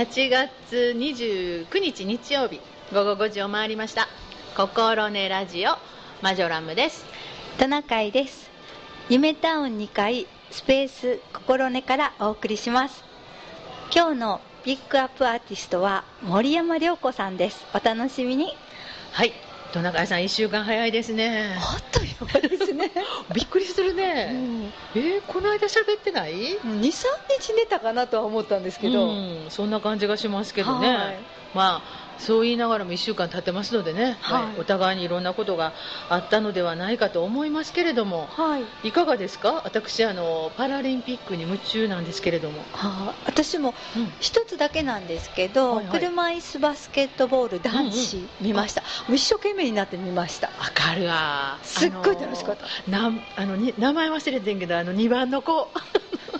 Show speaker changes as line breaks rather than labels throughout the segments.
8月29日日曜日午後5時を回りました。心根ラジオマジョラムです。
トナカイです。夢タウン2階スペース心根からお送りします。今日のピックアップアーティストは森山良子さんです。お楽しみに。
はいトナカイさん1週間早いですね。
あっという間ですね。
びっくりするね、
うん。
えーこの間喋ってない
？23日寝たかなとは思ったんですけど、
うん、そんな感じがしますけどね、
はい。
まあそう言いながらも1週間経ってますのでね、
はい。
はい。お互いにいろんなことがあったのではないかと思いますけれども
はい。
いかがですか？私あのパラリンピックに夢中なんですけれども、
はあ。私も
うん。
一つだけなんですけど、
はいはい。
車椅子バスケットボール男子見ました、もう一生懸命になって見ました。
わかるわ。
すっごい楽しかった。
あのなんあのに名前忘れてんけどあの2番の子。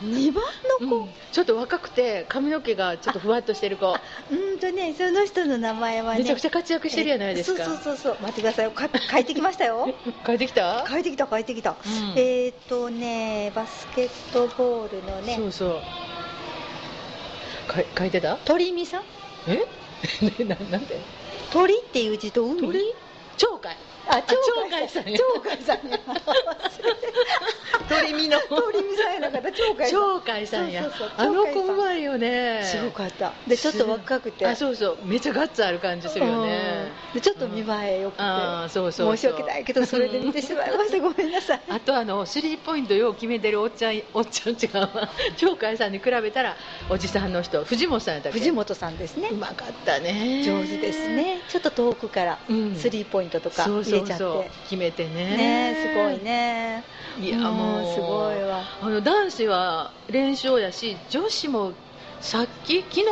2番の子、
うん。ちょっと若くて髪の毛がちょっとふわっとしてる子。
うんとねその人の名前はね。
めちゃくちゃ活躍してるじゃないですか。
えそうそうそうそう。待ってくださいよ。か書いてきましたよ。
帰ってきた？
書いてきた書いてきた、
うん。
えっ、ー、とねバスケットボールのね。
そうそう。か書いてた？
鳥見さん？
え？ななんで
鳥っていう字と海？
鳥？鳥海
あ鳥
鳥海さんや。
鳥海さんや。
鳥見の。
鳥見さんやなかった。鳥海さん。
鳥海さんや。あの子うまいよね。
すごかった。でちょっと若くて。
あそうそう。めっちゃガッツある感じするよね。
うん。でちょっと見栄えよくて、
そうそう
申し訳ないけどそれで見てしまいました。ごめんなさい。
あとあのスリーポイントよう決めてるおっちゃんおっちゃん違うわ。鳥海さんに比べたらおじさんの人藤本さんやったっけ？
藤本さんですね。
うまかったね。
上手ですね。ちょっと遠くから
うん。
スリーポイントとか
そう
入れちゃって。
決めてね。
ねすごいね。
いや
うん
もう。
すごいわ。
あの男子は連勝やし女子もさっき昨日？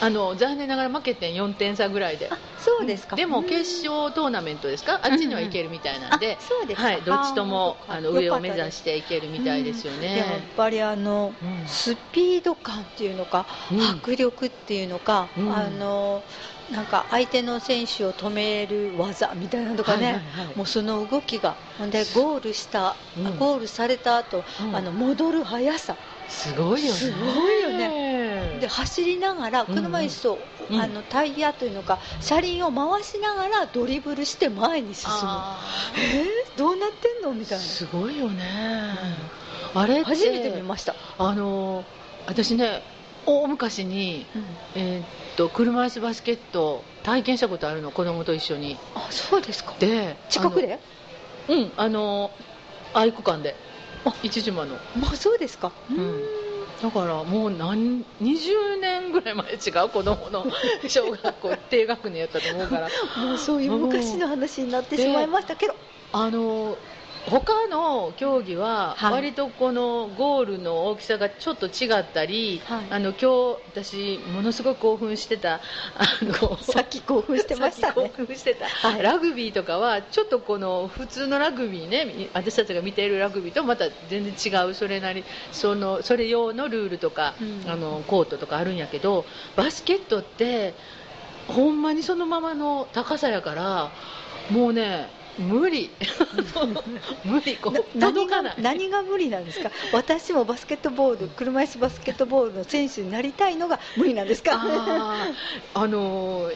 あの残念ながら負けてん4点差ぐらいで。
あそうですか。
でも決勝トーナメントですか？あっちには行けるみたいなんで、
うですか。
はい、どっちとも
あ
の上を目指していけるみたいですよ
やっ
ね、
ぱりあの
うん。
スピード感っていうのか、
うん。
迫力っていうのか、
うん。
あのなんか相手の選手を止める技みたいなのとかね、
はいはいはい。
もうその動きが。でゴールした、
うん。
ゴールされた後、
うん。
あの戻る速さ。
すごいよね。
すごいよね。で走りながら車椅子を、
うん。
あのタイヤというのか車輪を回しながらドリブルして前に進む。
あ
えー、どうなってんの？みたい
ー
な。
すごいよね、あれ
初めて見ました、
あの私ね大昔に、えーっと車椅子バスケット体験したことあるの子供と一緒に。
あそうですか。
で
近くで？
うんあの愛区間で。
あ
一島の。
まあそうですか。
ん。だからもう何20年ぐらい前違う子供の 小学校低学年やったと思うから。
もうそういう昔の話になってしまいましたけど、
あの他の競技は
はい。
割とこのゴールの大きさがちょっと違ったり、
はい。
あの今日私ものすごく興奮してた あの
さっき興奮してました
興奮してた、
はい。
ラグビーとかはちょっとこの普通のラグビーね私たちが見ているラグビーとまた全然違うそれなりそのそれ用のルールとか、
うん。
あのコートとかあるんやけどバスケットってほんまにそのままの高さやからもうね無理。無理こう
な
届かない。
何が無理なんですか？私もバスケットボール車椅子バスケットボールの選手になりたいのが無理なんですか？
あのー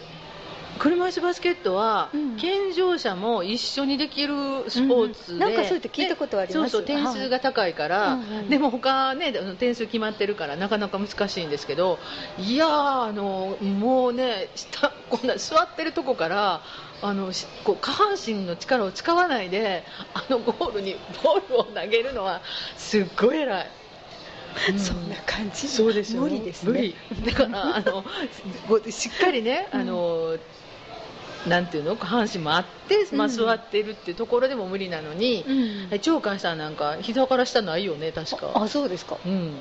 車椅子バスケットは、
うん。
健常者も一緒にできるスポーツで、
うんなんかそうやって聞いたことあります？
そうそう点数が高いから、
はい
でも他ね点数決まってるからなかなか難しいんですけどいやーあのもうね下こんな座ってるとこからあのしこう下半身の力を使わないであのゴールにボールを投げるのはすっごい偉い。う
そんな感じ。
そうですよ
無理ですね。
無理。だからあの しっかりね、
うん。
あのなんていうの？下半身もあって、まあ、
うん
座ってるっていうところでも無理なのに、
うん。
鳥海さんなんか膝から下ないよね確か。
あそうですか。
うん。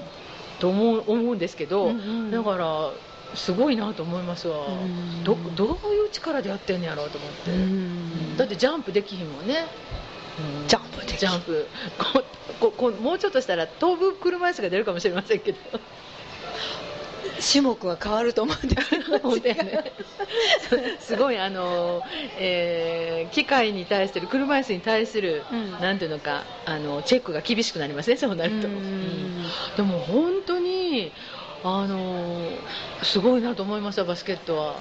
と思う思うんですけど、
うんうん。
だからすごいなと思いますわ、
うん。
どどういう力でやってんのやろうと思って、
うん。
だってジャンプできひんもんね、うん
ジャンプで
ジャンプ。こここもうちょっとしたら飛ぶ車椅子が出るかもしれませんけど。
種目が変わると思うんです
すごいあの、えー機械に対する車椅子に対する、
うん。
なんていうのかあのチェックが厳しくなりますねそうなると、でも本当にあのすごいなと思いましたバスケットは。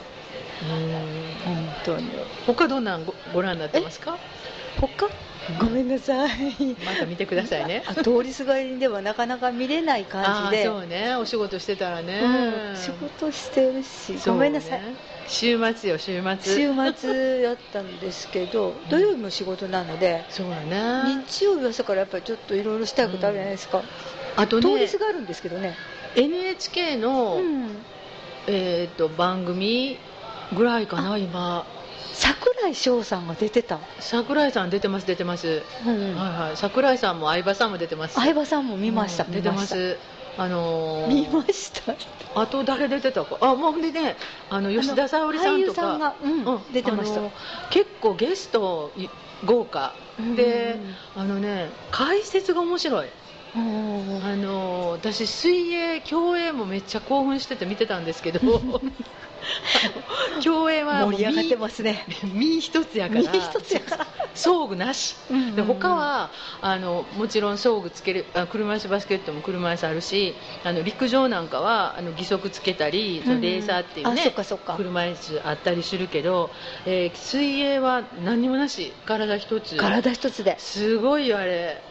本当に。
他どんなんごご覧になってますか？
他？ごめんなさい。
また見てくださいね。
あ通りすがりではなかなか見れない感じで。
あそうね。お仕事してたらね、
うん。仕事してるし。
ね。
ごめんなさい。
週末よ週末。
週末やったんですけど土曜日も仕事なので
そうだね。
日曜日朝からやっぱりちょっといろいろしたいことあるじゃないですか、
あとね。
通りすがるんですけどね
NHK の、
うん。
えー、と番組ぐらいかな今。
桜井翔さんが出てた、
桜井さん出てます出てます、
うん
はいはい。桜井さんも相葉さんも出てます。
相葉さんも見ました、
うん出てます。あのー
見ました。
あと誰出てたか。あもうでねあの吉田沙保里さんと
俳優さん
か
が、うん出てました。
結構ゲストい豪華。で、あのね解説が面白い。
うん
あの私水泳競泳もめっちゃ興奮してて見てたんですけど 競泳は
盛り上がってますね。
身身一つやから
身一つやから。
装具なし。
うんうんうん。
で他はあのもちろん装具つけるあ車椅子バスケットも車椅子あるしあの陸上なんかはあの義足つけたりそのレーサーっていう
あ
ね、
そっかそっか。
車椅子あったりするけど、えー水泳は何にもなし。体一つ。
体一つで。す
ごいよあれ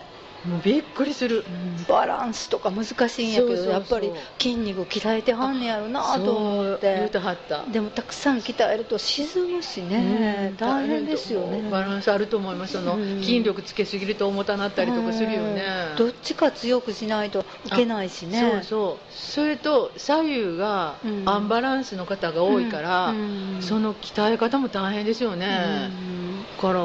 もうびっくりする。
バランスとか難しいんやけどやっぱり筋肉鍛えてはんねやろなと思って。
てはった。
でもたくさん鍛えると沈むしね、
うん
大変ですよね。
バランスあると思います。その
うん。
筋力つけすぎると重たなったりとかするよね。
うん。どっちか強くしないと受けないしね。
そうそう。それと左右が
うん。
アンバランスの方が多いから、
うん。
その鍛え方も大変ですよね、から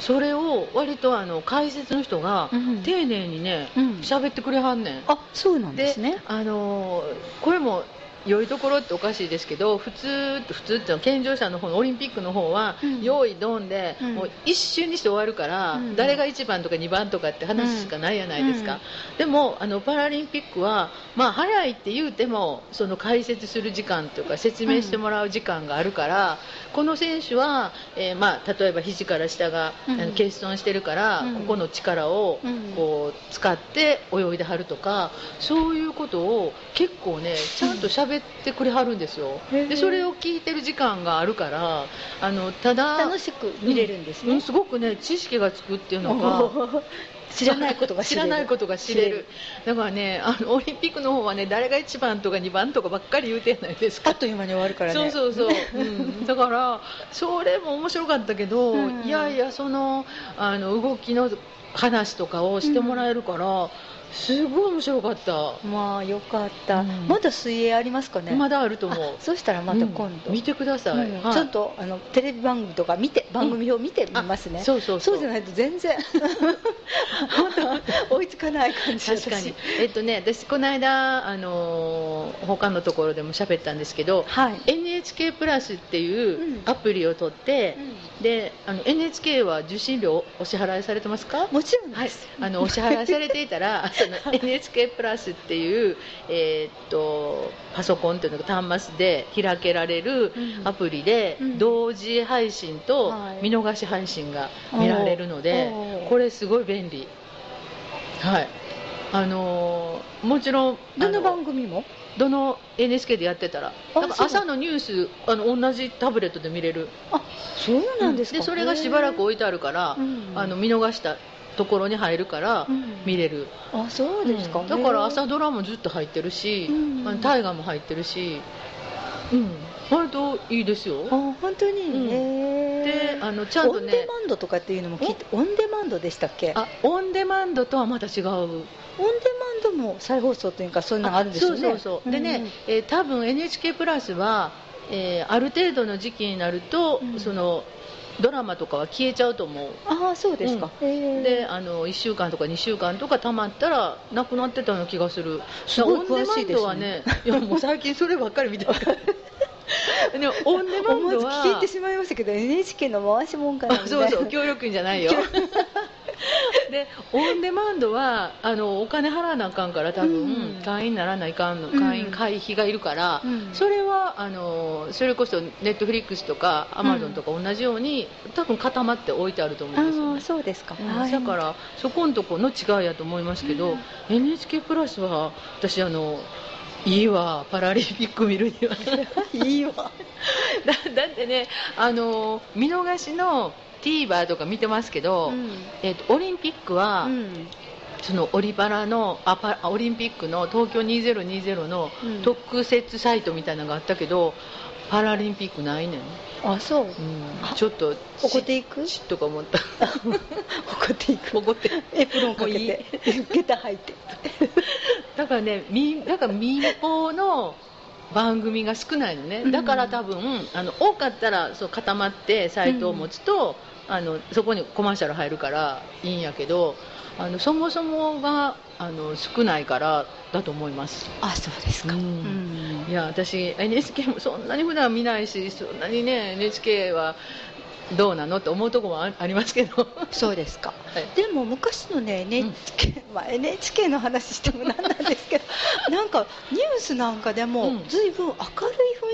それを割とあの解説の人が
うん
丁寧にね
うん。
喋、ってくれはんねん。
あそうなんですね。
あのーこれも良いところっておかしいですけど普通普通ってのは健常者の方のオリンピックの方は、
うん。
用意ドンで、
うん。
もう一瞬にして終わるから、
うん
誰が1番とか2番とかって話しかないやないですか、
うん。
でもあのパラリンピックは、まあ、早いって言うてもその解説する時間というか説明してもらう時間があるから、この選手は、えーまあ、例えば肘から下が、
うん。
あの欠損してるから、
うん。
ここの力を
うん。
こう使って泳いではるとかそういうことを結構ねちゃんと喋ってくれはるんですよ、でそれを聞いてる時間があるからあのただ
楽しく見れるんですね、
うんすごくね知識がつくっていうのか
おー 知らないことが知
知
れる。
らないことが知れる。だからねあのオリンピックの方はね誰が1番とか2番とかばっかり言うてんないですか
あっという間に終わるからね。
そうそうそう、うん、だからそれも面白かったけど、
うん。
いやいやそのあの動きの話とかをしてもらえるから、すごい面白かった、
まあよかった、
うん。
まだ水泳ありますかね？
まだあると思う。
あそしたらまた今度、
うん見てください、
うん。
はい。
ちゃんとあのテレビ番組とか見て番組表見てみますね、
あそうそう
そう。じゃないと全然。本当追いつかない感じ
確かに。えっとね私この間あのー他のところでも喋ったんですけど
はい、
NHK プラスっていう
うん。
アプリを取って、であの NHK は受信料お支払いされてますか？
もちろん
はい。あのお支払いされていたら その NHK プラスっていう、えーっとパソコンっていうのが端末で開けられる
うん。
アプリで、
うん。
同時配信と
はい。
見逃し配信が見られるので、これすごい便利。はい。あのーもちろん
どの番組も？
どの NHK でやってたら。朝のニュースあの同じタブレットで見れる。
あそうなんですか、
それがしばらく
へ
置いてあるから、
うん。
あの見逃したところに入るから
うん。
見れる、
ーあそうですか、
うん。だから朝
へ
ドラもずっと入ってるし、大河も入ってるし、うん、割といいですよ。
ーあ本当に、
うん。
へ
で
ー
あのちゃんと
オンデ
ね
マンドとかっていうのも聞いてオンデマンドでしたっけ？
あオンデマンドとはまた違う。
オンデマンドも再放送というかそういうのがあるんですよね。
そうそうそう。でね、えー多分 NHK プラスは、えーある程度の時期になると、
うん。
そのドラマとかは消えちゃうと思う。
ああそうですか、へー。
であの1週間とか2週間とかたまったらなくなってたような気がする。
すごい詳しいですね。
はね いやもう最近そればっかり見てる でもオンデマン
思わず
ドは
聞いてしまいましたけど NHK の回しもんかな
そうそう協力金じゃないよ でオンデマンドはあのお金払わなあかんから多分、
うん。
会員にならないかんの
うん。
会員会費がいるから、
うん。
それはあのそれこそネットフリックスとかアマゾンとか同じように、多分固まって置いてあると思うんですよね。
そうですか、
だからそこのとこの違いやと思いますけど、
うん。
NHK プラスは私あのいいわパラリンピック見るには。
いいわ。
だだってねあの見逃しの TVer とか見てますけど、
うん
えっとオリンピックは、
うん
そのオリパラのあパオリンピックの東京2020の特設サイトみたいなのがあったけど、パラリンピックないねん、
あそう
うんちょっと
怒っていく
ちっとか思った
怒っていく
怒って
エプロンかけ
もいい
て下駄履いて
だからねみだから民放の番組が少ないのね、だから多分あの多かったらそう固まってサイトを持つと、あのそこにコマーシャル入るからいいんやけどあのそもそもがあの少ないからだと思います。
あそうですか。
う
うん。ん
いや私 NHK もそんなに普段見ないしそんなにね NHK はどうなの？って思うところもあありますけど、
そうですか。
はい。
でも昔のね NHK、まあ、NHK の話してもなんなんですけど なんかニュースなんかでも
うん。
随分明るい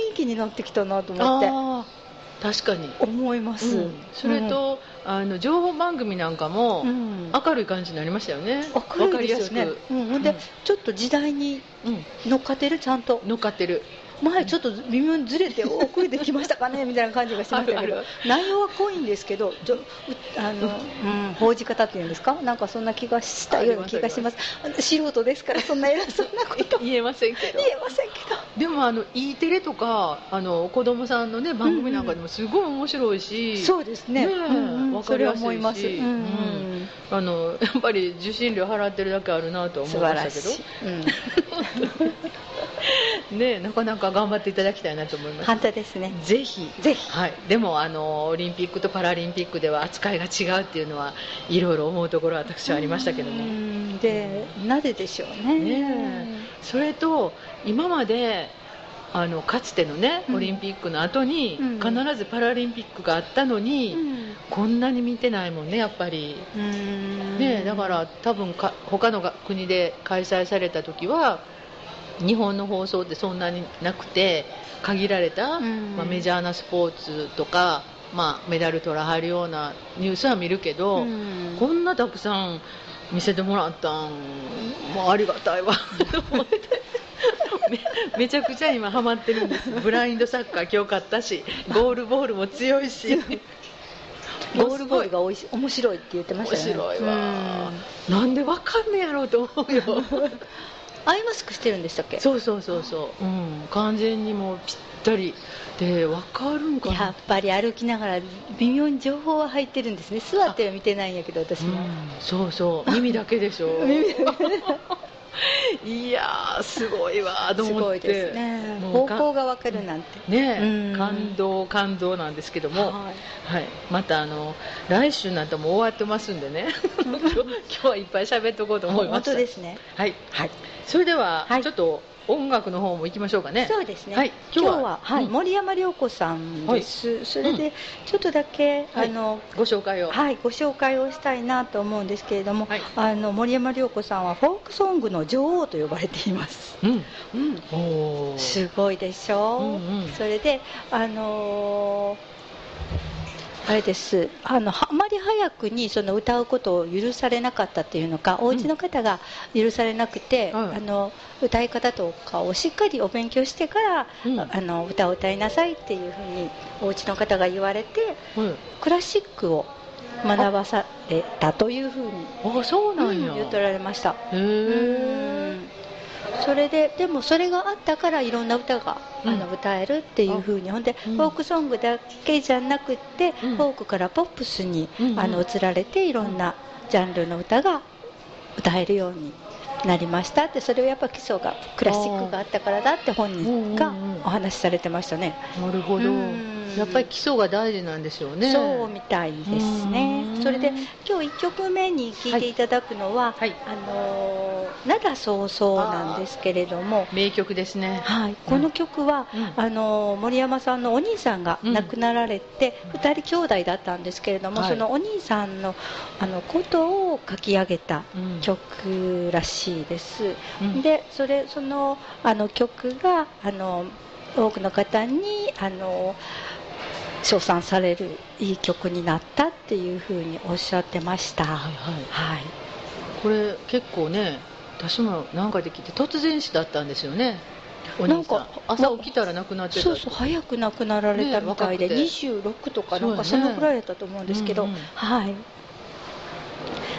雰囲気になってきたなと思って
確かに、
思います、
うん。それと、あの情報番組なんかも
うん、
明るい感じになりましたよね、
明るいですよね。
わかりやすく。
うん、で、
うん。
ちょっと時代に
うん。
乗っかってる？ちゃんと。
乗っかってる
前ちょっと微妙にずれて遅れてきましたかねみたいな感じがしましたけど。内容は濃いんですけどちょうあの、うん、報じ方っていうんですか？なんかそんな気がしたような気がします。素人ですからそんな偉そうなこと。
言えませんけど。
言えませんけど。
でもあの E テレとかあの子供さんのね番組なんかでもすごい面白いし、
そうですね。
ねえ
うんうん
わかりやすいし。あのやっぱり受信料払ってるだけあるなとは思
素
いましたけど。
晴らしい、うん、
ねなかなか頑張っていただきたいなと思います。
反対ですね。
ぜひ。
ぜひ。
はい、でもあのオリンピックとパラリンピックでは扱いが違うっていうのはいろいろ思うところは私はありましたけど
う
も
ん。でなぜでしょうね。
ねそれと今まであのかつてのね
うん。
オリンピックの後に
うん。
必ずパラリンピックがあったのに、
うん。
こんなに見てないもんねやっぱり。
うん。
ね、だから多分か他のが国で開催された時は日本の放送ってそんなになくて限られた、
うん。
まあ、メジャーなスポーツとか、まあ、メダル取らはるようなニュースは見るけど、
うん。
こんなたくさん見せてもらったんもうありがたいわ。と思ってめめちゃくちゃ今ハマってるんです。ブラインドサッカー今日買ったしゴールボールも強いし。
ゴールボールがおいし面白いって言ってましたね。
白いわ、なんでわかんねやろうと思うよ。
う んアイマスクしてるんでしたっけ？
そうそうそうそう、うん、完全にもうぴったり。でわかるんかな？
やっぱり歩きながら微妙に情報は入ってるんですね。座っては見てないんやけど私も、
うん、そうそう。耳だけでしょ。
耳
いやーすごいわーと
す
思って。
ごいですね。方向がわかるなんて。
ね
うん。
感動感動なんですけども、
はい。
はい、またあの来週なんてもう終わってますんでね。今日はいっぱい喋っとこうと思いま
本
した
当ですね。
はい。
はい
それでは、
はい。
ちょっと音楽の方も行きましょうかね。
そうですね、
はい。
今日は
は
はい。
うん。
森山良子さんです、それでちょっとだけ、
はい。
あの
ご紹介を、
はい、ご紹介をしたいなと思うんですけれども、
はい。
あの森山良子さんはフォークソングの女王と呼ばれています、
うん。
うん、すごいでしょう、
うんうん。
それであのーあれです。あのあまり早くにその歌うことを許されなかったっていうのか、お家の方が許されなくて、
はい
あの歌い方とかをしっかりお勉強してから、
うん。
あの歌を歌いなさいっていうふうにお家の方が言われて
はい
クラシックを学ばされたというふうに
あそうなんや、
言っておられました。
へえ
それででもそれがあったからいろんな歌が、
うん。
あの歌えるっていうふうに。ほんで、
うん。
フォークソングだけじゃなくって、
うん。
フォークからポップスに、あの移られていろんなジャンルの歌が歌えるようになりましたって。それをやっぱ基礎がクラシックがあったからだって本人がお話しされてましたね、
なるほど。
うん
やっぱり基礎が大事なんでしょうね。
そうみたいですね。
うん。
それで今日1曲目に聴いていただくのは、
はい。
あのー灘そうそうなんですけれども。
名曲ですね。
はい、この曲は、
うん。
あの森山さんのお兄さんが
うん。
亡くなられて、二2人兄弟だったんですけれども、
はい。
そのお兄さんのあのことを書き上げた
うん。
曲らしいです、
うん。
でそれそのあの曲があの多くの方にあの称賛されるいい曲になったっていうふうにおっしゃってました。
はいはい。
はい。
これ結構ね私も何回で聞いて突然死だったんですよね。お兄さん。朝起きたら亡くなってた。
そうそう早く亡くなられたみたいで、
ね若
26とかなんか
そ
のぐらいだったと思うんですけど、
うんうん。
はい。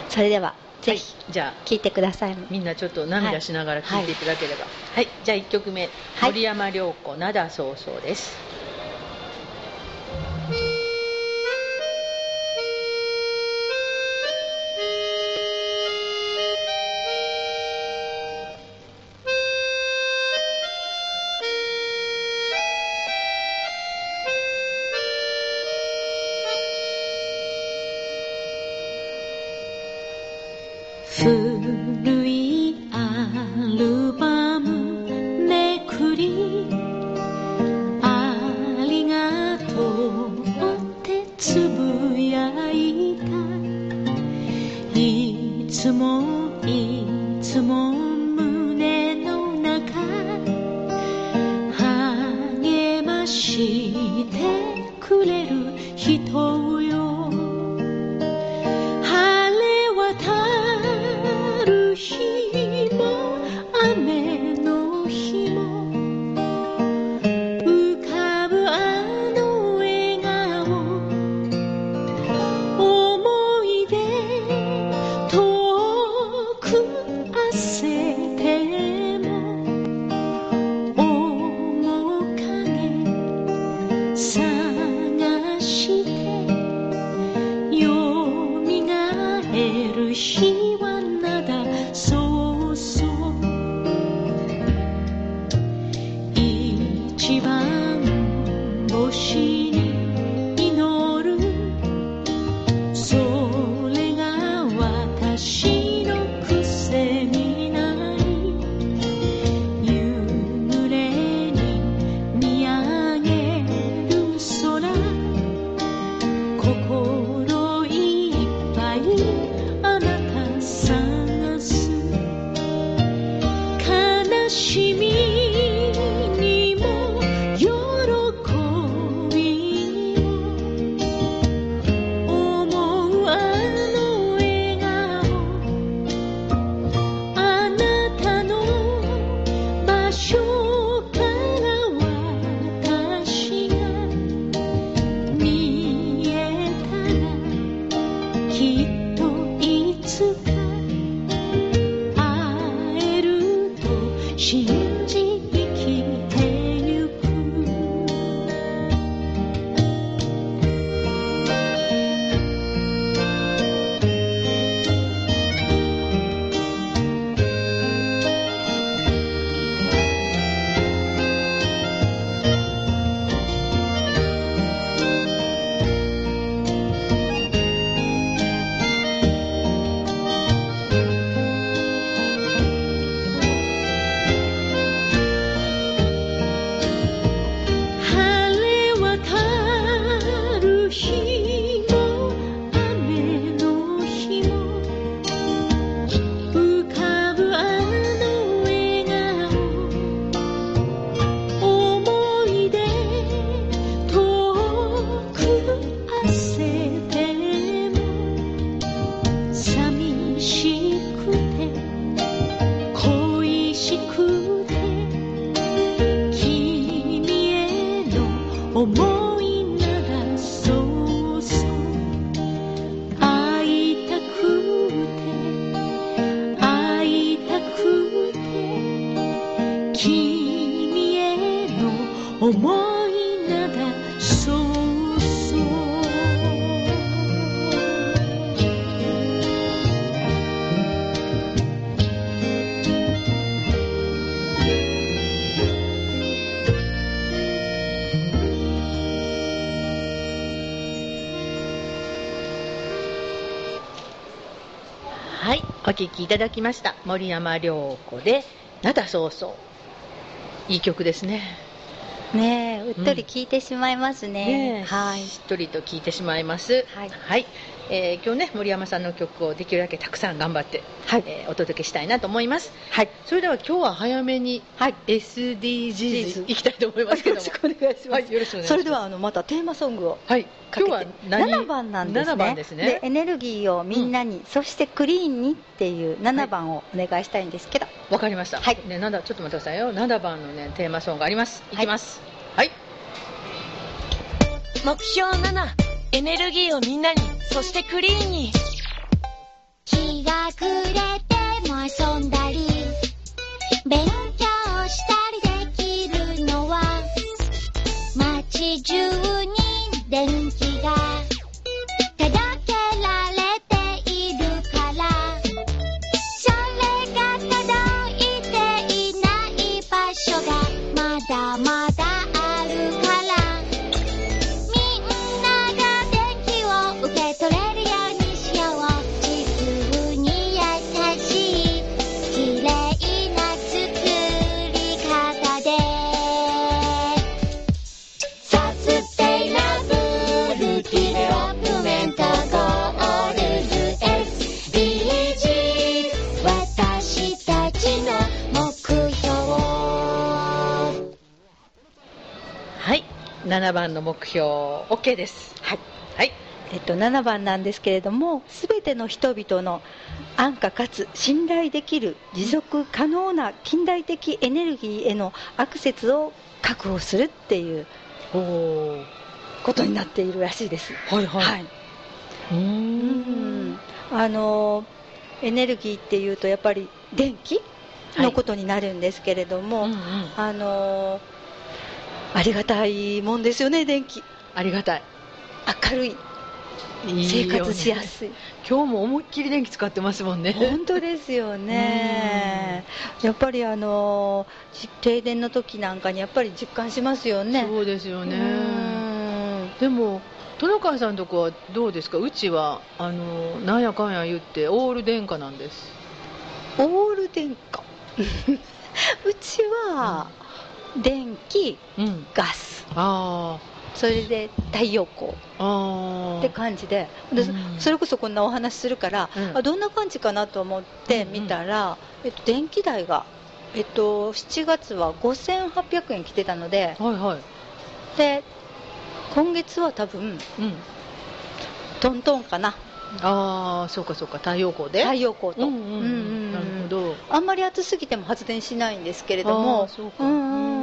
それではぜひ
はい。じゃあ
聞いてください、
みんなちょっと涙しながら聞いていただければ。はい、じゃあ1曲目、
はい。
森山良子灘そうそうです
古思いならそうそう
はいお聴きいただきました森山良子で「灘そうそう」いい曲ですね。
ねえうっとり聞いてしまいますね。
ねえ。
はい。
しっとりと聞いてしまいます。
はい。
はい、えー今日ね森山さんの曲をできるだけたくさん頑張って、
はい。
えーお届けしたいなと思います。
はい。
それでは今日は早めに
はい。
SDGs いきたいと思いますけども。
よろしくお願いします、
はいよろしくお願いします。
それではあのまたテーマソングを
はい。
かけて。
今日は何
？7番なんですね。
7番ですね。
エネルギーをみんなに、そしてクリーンにっていう7番をお願いしたいんですけど、
わかりました。
はい。
ね、なんだ、ちょっと待ってくださいよ。7番のね、テーマソングあります？いきます。はい。
目標7エネルギーをみんなにそしてクリーンに。
日が暮れても遊んだり標、
OK です。
はい
はい。
えっと、7番なんですけれども全ての人々の安価かつ信頼できる持続可能な近代的エネルギーへのアクセスを確保するっていう。ことになっているらしいです。
はいはい。
はい、
う
んんあのエネルギーっていうとやっぱり電気のことになるんですけれども、
うんうん
あのありがたいもんですよね電気。
ありがたい。
明るい。
いい
生活しやすい。
今日も思いっきり電気使ってますもんね。
本当ですよね。やっぱりあのじ停電の時なんかにやっぱり実感しますよね。
そうですよ
う
ね。
ん。
でも、殿川さんのとこはどうですか？うちは、あの、なんやかんや言って、オール電化なんです。
オール電化？うちは電気
うん。
ガス
あ
それで太陽光。って感じでで
うん
それこそこんなお話するから、
うん
あどんな感じかなと思って見たら、えっと、電気代が、えっと、7月は5800円来てたので
はいはい。
で今月は多分
うん。
トントンかな
ああ、そうかそうか、太陽光で？
太陽光と、
うんうんうん。なるほど。
あんまり暑すぎても発電しないんですけれど
あ
も
ーそうか。
うんうん
う
うん
ん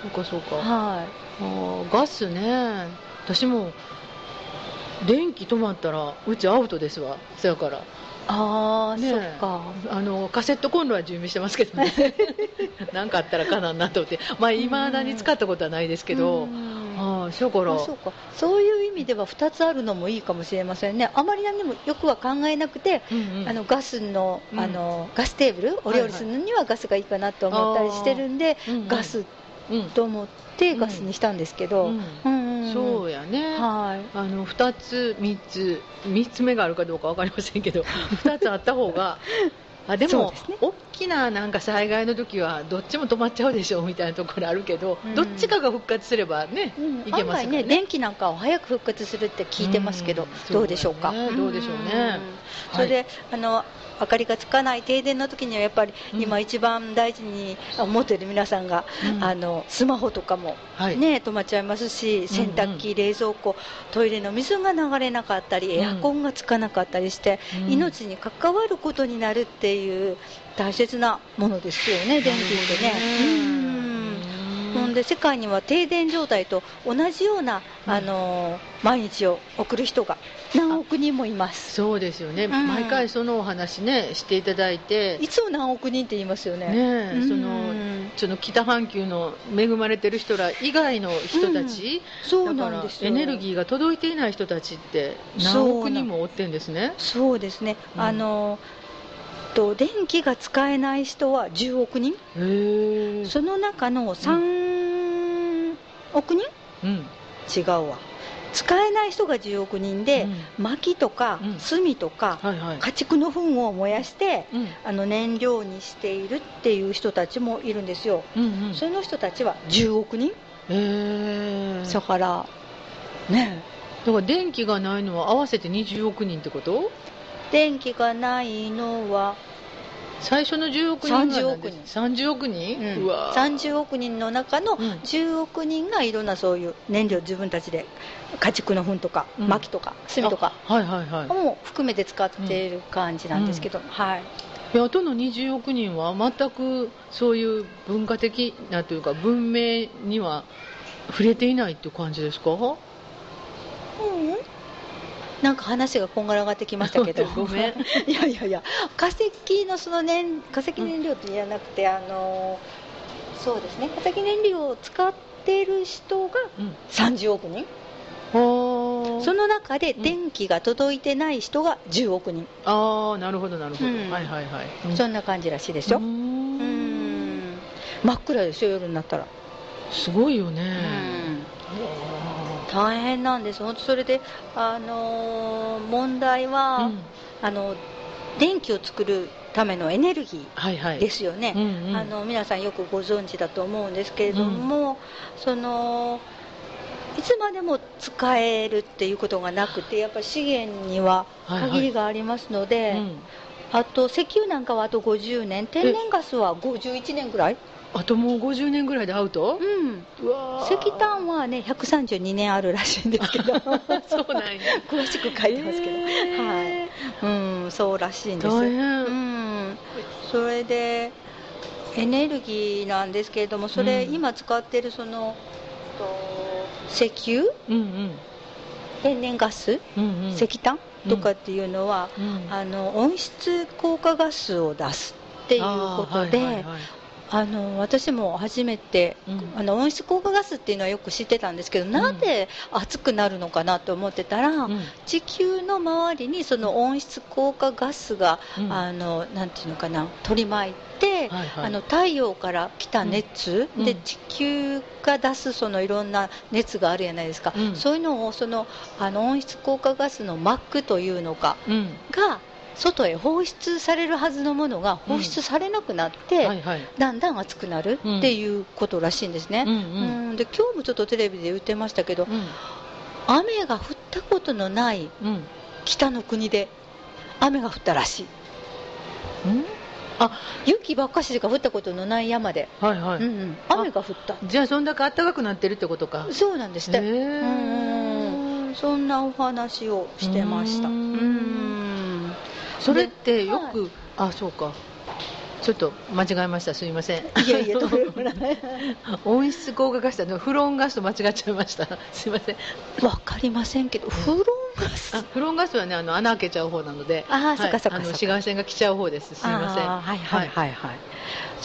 そうかそうか。
はい
あーガスね。私も。電気止まったら、うちアウトですわ。そやから。
ああ、
ねえ
そっか
あのカセットコンロは準備してますけどね。なんかあったらかなんなと思って、まあ未だに使ったことはないですけど。
うん
ああ、だから。
あそうかそういう意味では2つあるのもいいかもしれませんねあまり何もよくは考えなくて、
うんうん
あのガスの,、
うん
あのガステーブルお料理するのにはガスがいいかなと思ったりしてるんで、
うんうん
ガス
うん
と思ってガスにしたん。ですけど、
うん。
うん。うん。
そうやね。
はい
あの2つ、3つ、3つ目があるかどうか分かりません。けど、2つあった方が、あでも
でね
大きななん。か災害の時はどっちも止まっちゃうでしょうみたいなところあるけど、
うん。
どっちかが復活すればね、
うん。
いけますからね
ね電気なん。かは早く復活するって聞いてますけど、
うん。
どうでしょうか、
そうだねどうでしょうね
ん。それで、あの明かりがつかない停電の時にはやっぱり
うん。
今一番大事に思ってる皆さんが、
うん。
あのスマホとかも、
はい。
ね止まっちゃいますし洗濯機、冷蔵庫トイレの水が流れなかったりエアコンがつかなかったりして、
うん。
命に関わることになるっていう大切なものですよね電気ってね。うん。で世界には停電状態と同じような、
うん。
あの毎日を送る人が何億人もいます。
そうですよね、
ん。
毎回そのお話ねしていただいて。
いつも何億人って言いますよね。
ねそのその北半球の恵まれてる人ら以外の人たち、
そうなんですよ。
エネルギーが届いていない人たちって何億人もおってんですね。
そうですね、
うん。
あのと電気が使えない人は10億人。その中の3億人、
うん。
違うわ。使えない人が10億人で、薪とか
うん。
炭とか、
はいはい。
家畜の糞を燃やして
うん。
あの燃料にしているっていう人たちもいるんですよ、
うんうん。
その人たちは10億人、
へえ。
だからね
だから電気がないのは合わせて20億人ってこと？
電気がないのは、
最初の10億人が
30億人。
30億人、うわ。
30億人の中の
うん。
10億人がいろんなそういう燃料自分たちで家畜の糞とか
うん。
薪とか炭とか
あはいはいはい。
も含めて使っている感じなんですけど、はい。
いとの20億人は全くそういう文化的なというか文明には触れていないっていう感じですか？
うんなんか話がこんがらがってきましたけど。
ごめん。
いやいやいや化石のその燃化石燃料ってじゃなくて、あのそうですね。化石燃料を使ってる人が
うん。
30億人
あ
その中で
うん。
電気が届いてない人が10億人、
ああなるほどなるほど、
うん。
はいはいはい、うん。
そんな感じらしいですよ
う
ん。ん。真っ暗ですよ夜になったら、
すごいよね、
大変なんです。本当それであのー問題は、
うん。
あの電気を作るためのエネルギーですよね、
うんうん。
あの皆さんよくご存知だと思うんですけれども、そのいつまでも使えるっていうことがなくてやっぱり資源には限りがありますので、
うん。
あと石油なんかはあと50年。天然ガスは51年ぐらい、
あともう50年ぐらいでアウト
うん、
うわー。
石炭はね132年あるらしいんですけど。
そうなんや。
詳しく書いてますけど、
へ
はい、うん、そうらしいんです。うん、それでエネルギーなんですけれども、それ、
うん。
今使ってるそのと石油、
うんうん。
天然ガス、
うんうん。
石炭？とかっていうのは、
うん
あの温室効果ガスを出すっていうことで、
はいはいはい
あの私も初めて、
うん。
あの温室効果ガスっていうのはよく知ってたんですけど、なん。で暑くなるのかなと思ってたら、
うん。
地球の周りにその温室効果ガスが、
うん。
あのなんていうのかな取り巻いて、
はいはい。
あの太陽から来た熱、
うん。
で地球が出すそのいろんな熱があるじゃないですか、
うん。
そういうのをそのあの温室効果ガスのマックというのか
うん。
が外へ放出されるはずのものが放出されなくなって、
はいはい。
だんだん暑くなるっていうことらしいんですね。
うんう
うん。んで今日もちょっとテレビで言ってましたけど、
うん。
雨が降ったことのない
うん。
北の国で雨が降ったらしい。
うん？
雪ばっかししか降ったことのない山で、
はいはい、
うんうん、雨が降った。
じゃあそんだけ暖かくなってるってことか。
そうなんですって、うん。そんなお話をしてました。
う
うん。ん
それってよく、あそうか。ちょっと間違えました。すいません。
いやいや
温室効果ガスだフロンガスと 間違っちゃいました。すいません。
わかりませんけどフロンガス
あフロンガスはねあの穴開けちゃう方なので
あー
はい。
そっかそっか
紫外線が来ちゃう方です。すいません。
あーはいはいはい。はい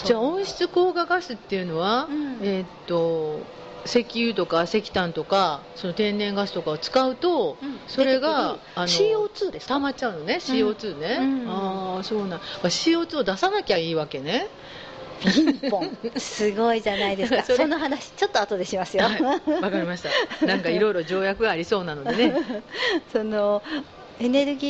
じゃあ温室効果ガスっていうのは、
うん。
えーっと石油とか石炭とかその天然ガスとかを使うと、
うん。
それがあの
CO2 ですか？
溜まっちゃうのね CO2 ね、
うん。
ああそうなん。CO2 を出さなきゃいいわけね。
ピンポン。すごいじゃないですか。その話ちょっと後でしますよ、
はい。わかりました。なんかいろいろ条約がありそうなのでね。
そのエネルギ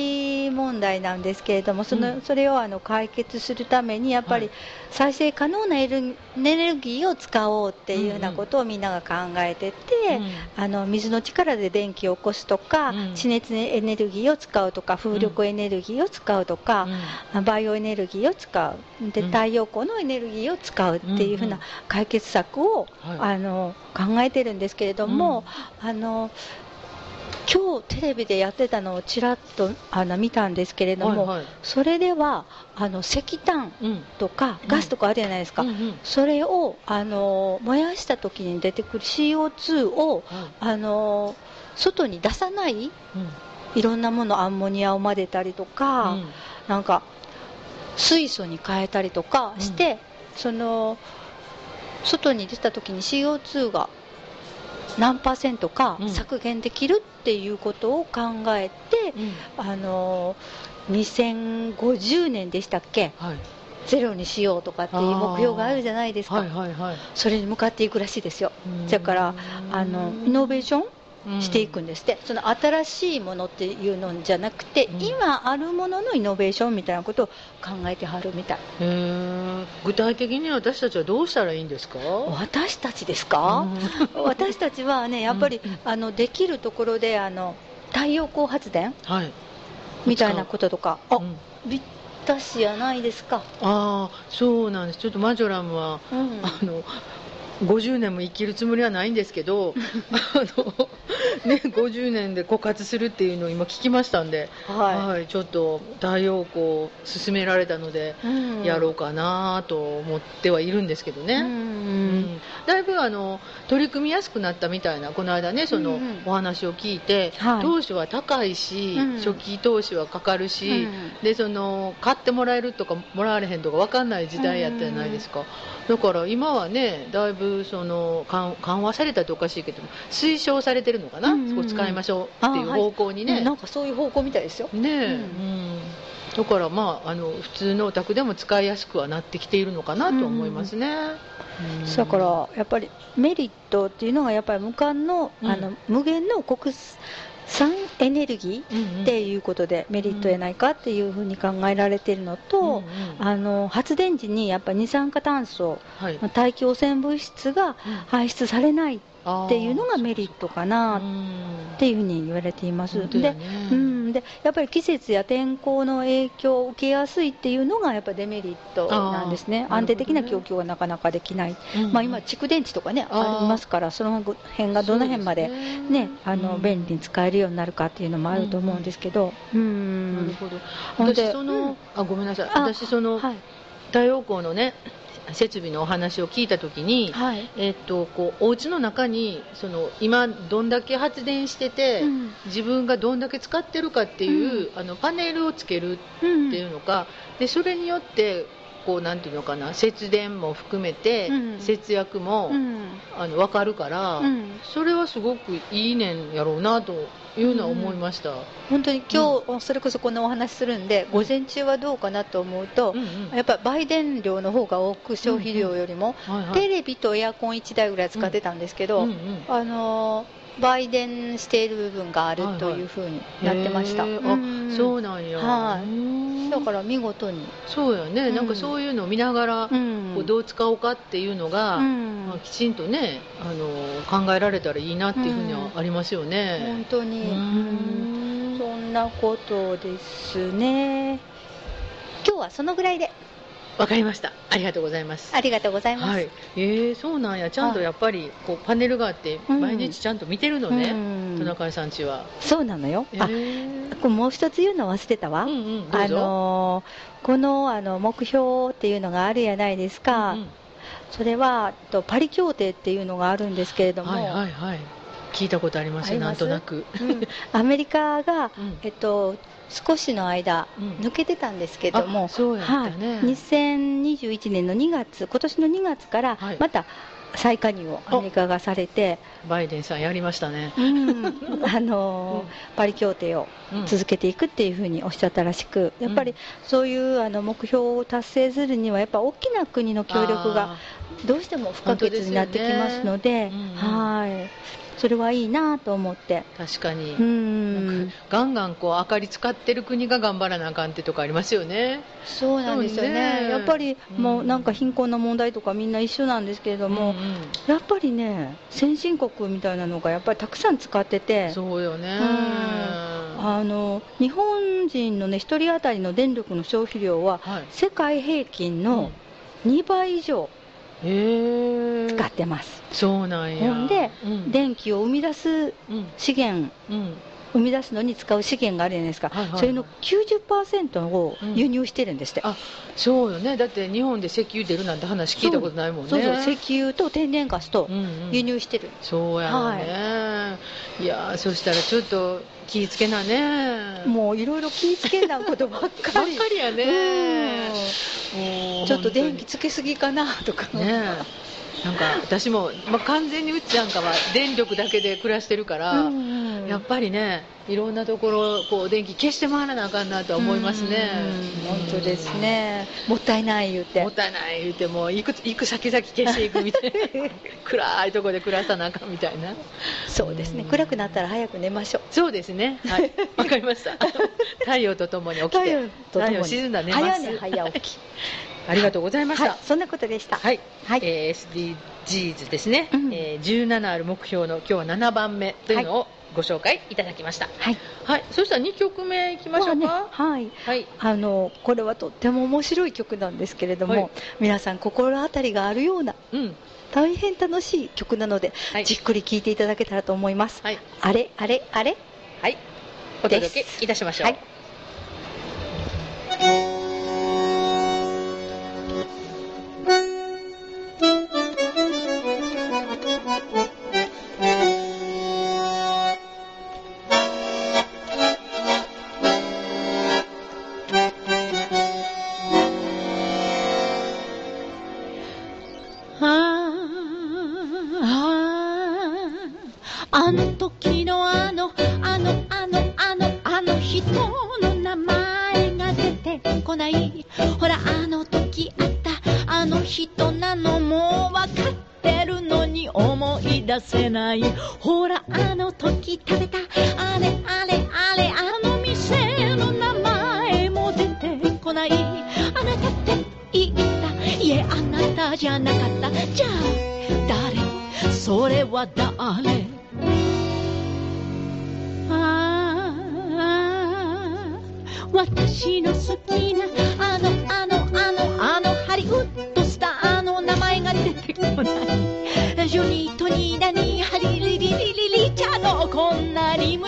ー問題なんですけれどもその、
うん。
それをあの解決するためにやっぱり
はい。
再生可能なエネルギーを使おうっていうようなことをみんなが考えてて、
うん。
あの水の力で電気を起こすとか、
うん。
地熱エネルギーを使うとか風力エネルギーを使うとか、バイオエネルギーを使う。で
うん。
太陽光のエネルギーを使うっていうふう
うんう
なん解決策を、
はい。
あの考えてるんですけれども、あの今日テレビでやってたのをちらっとあの見たんですけれども、
はいはい。
それではあの石炭
うん。
とか
うん。
ガスとかあるじゃないですか、
うんうん。
それをあの燃やした時に出てくる CO2 を
はい。
あの外に出さない
うん。
いろんなものアンモニアを混ぜたりとか、
うん。
なんか水素に変えたりとかして、その外に出た時に CO2 が何パーセントか
うん。
削減できるっていうことを考えて、
うん。
あの2050年でしたっけ？
はい。
ゼロにしようとかっていう目標があるじゃないですか、
はいはいはい。
それに向かっていくらしいですよ。
うん。
だからあのイノベーションしていくんですって、その新しいものっていうのじゃなくて、
うん。
今あるもののイノベーションみたいなことを考えてはるみたい。
具体的に私たちはどうしたらいいんですか？
私たちですか、私たちはねやっぱり、
うんうん。
あのできるところであの太陽光発電？
はい。
みたいなこととか。あ、ったしやないですか、
ああそうなんです。ちょっとマジョラムは
うん。
あの50年も生きるつもりはないんですけどあの、ね、50年で枯渇するっていうのを今聞きましたんで、
は
ちょっと太陽光を勧められたので
い、うん。
やろうかなと思ってはいるんですけどね、
うん
うんだいぶあの取り組みやすくなったみたいなこの間ねその
うんうん。
お話を聞いて、
はい。
投資は高いし、
うん。
初期投資はかかるし、
うん。
でその買ってもらえるとかもらわれへんとか分かんない時代やったじゃないですか、だから今はねだいぶその緩緩和されたっておかしいけど推奨されてるのかな、
うんうん
使いましょうっていう方向にね、
うんなんかそういう方向みたいですよ。
ねえ、
うん
うん。だからまああの普通のお宅でも使いやすくはなってきているのかなと思いますね、うん。
だからやっぱりメリットっていうのがやっぱり無間の,、
うん
あの無限の国産エネルギーっていうことでメリットやないかっていうふうに考えられているのと、あの発電時にやっぱり二酸化炭素
はい。
大気汚染物質が排出されないっていうのがメリットかなっていうふうに言われています。で
ね。
うん、でやっぱり季節や天候の影響を受けやすいっていうのがやっぱデメリットなんですね。安定的な供給がなかなかできない、
うん
まあ、今、蓄電池とかね
あ
りますからその辺がどの辺までねあの
うん
便利に使えるようになるかっていうのもあると思うんですけど、うん
なるほど私その、
うん。
あごめんなさい
あ
私その
はい
太陽光のね設備のお話を聞いたときに、
はい。
えっとこうお家の中にその今どんだけ発電してて、
うん。
自分がどんだけ使ってるかっていう、あのパネルをつけるって
うん
いうのか、でそれによってこうなんていうのかな節電も含めて、
うん。
節約も、
うん。
あの分かるから、
うん。
それはすごくいいねんやろうなというのは思いました、
本当に今日、それこそこのお話するんで午前中はどうかなと思うと、
うんうん。
やっぱ売電量の方が多く消費量よりも、テレビとエアコン1台ぐらい使ってたんですけど、
うんうん。
あのー売電している部分がある
はいはい
というふうになってました、
へー。
うん。
あそうなんや、
はい。
うん。
だから見事に、
そうやね、
うん。
なんかそういうのを見ながら、
うん。
こうどう使おうかっていうのが、
うん。
まあ、きちんとねあの考えられたらいいなっていうふうにはありますよ
本
ね。
当に、そんなことですね。今日はそのぐらいで
わかりました。ありがとうございます。
ありがとうございます、
はい。えー、そうなんや。ちゃんとやっぱりこうパネルがあって
うん
毎日ちゃんと見てるの
う
ね。
ん
トナカイさんちは。
そうなのよ、
え
あ
ー
これもう一つ言うの忘れたわ、
うんうんど
あ。のーこのあの目標っていうのがあるやないですか、
うんうん
それはとパリ協定っていうのがあるんですけれども、
はいはいはい。聞いたことありますよ。なんとなく。
うん。アメリカが、
うん。
えっと、少しの間、
うん。
抜けてたんですけども
あ、そうやった
はい、
ね。
2021年の2月、今年の2月から
はい。
また再加入をアメリカがされて、
バイデンさんやりましたね。
うん。あのーパリ協定を
うん。
続けていくっていうふうにおっしゃったらしく、やっぱりそういうあの目標を達成するには、やっぱ大きな国の協力が
あ
どうしても不可欠になってきますので、
ね。うん。
はいそれはいいなと思って。
ー確かに。
うん
ガンガンこう明かり使ってる国が頑張らなあかんってとこありますよね。
そうなんですよね
ね
やっぱり
うん
もうなんか貧困の問題とかみんな一緒なんですけれども、
うんうん
やっぱりね先進国みたいなのがやっぱりたくさん使ってて
そうよね。
あの日本人のね1人当たりの電力の消費量は
はい。
世界平均の2倍以上。使ってます、
そうなんや。
ほんで
うん、
電気を生み出す
うん。
資源
うん
生み出すのに使う資源があるじゃないですか、
はいはいはい。
それの90%を輸入してるんですって、
あそうよね。だって日本で石油出るなんて話聞いたことないもんね。
そうそう石油と天然ガスと
うんうん。
輸入してる、
そうやろね。い、やーそしたらちょっと気ぃつけなね。
もういろいろ気ぃつけなことばっ
ばっ
かり
かりやね。もう
うんちょっと電気つけすぎかなとか、
ねえなんか私も、まあ、完全にうっちゃんかは電力だけで暮らしてるから、
うんうん
やっぱりねいろんなところこう電気消して回らなあかんなとは思いますね。
うん。本当ですね。もったいない言うて。
もったいない言うても行く行く先々消していくみたいな。暗いところで暮らさなあかんみたいな。
そうですね。暗くなったら早く寝ましょう。
そうですね。はい。わかりました。太陽とともに起きて。
とともに。
太陽沈んだら寝ます。
早寝早起き
ありがとうございました、
はいそんなことでした。
はい、
はい。
えー SDGs ですね、
うん
えー17ある目標の今日は7番目というのをご紹介いただきました。
はい。
はい、そしたら2曲目いきましょう
ま
か。
あね。はい。
はい、
あのこれはとっても面白い曲なんですけれども、
はい。
皆さん心当たりがあるような
うん、
大変楽しい曲なので、
はい。
じっくり聴いていただけたらと思います、
はい、
あれあれあれ？
はい、お届けいたしましょう。
はい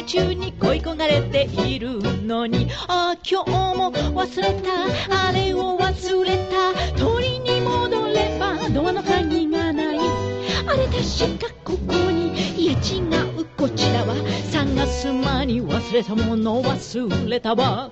中に恋焦がれているのに。ああ今日も忘れた。あれを忘れた。鳥に戻ればドアの鍵がない。あれ確かここにいや違うこちらは。探す間に忘れたもの忘れたわ。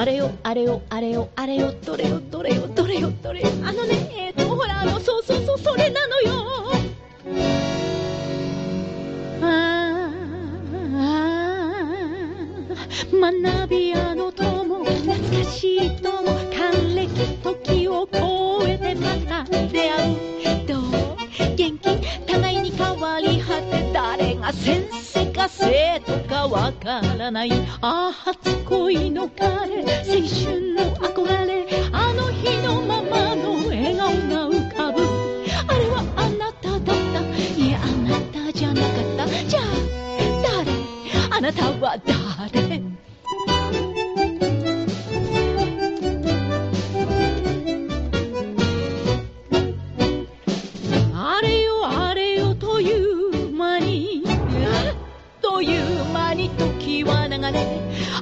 あれよあれよあれよあれよどれよどれよどれよどれよ。あのねえっとほらあのそうそうそうそれなのよ。ああ学び屋のからない。ああ初恋の彼。青春の憧れ。あの日のままの笑顔が浮かぶ。あれはあなただった。いやあなたじゃなかった。じゃあ誰？あなたは誰？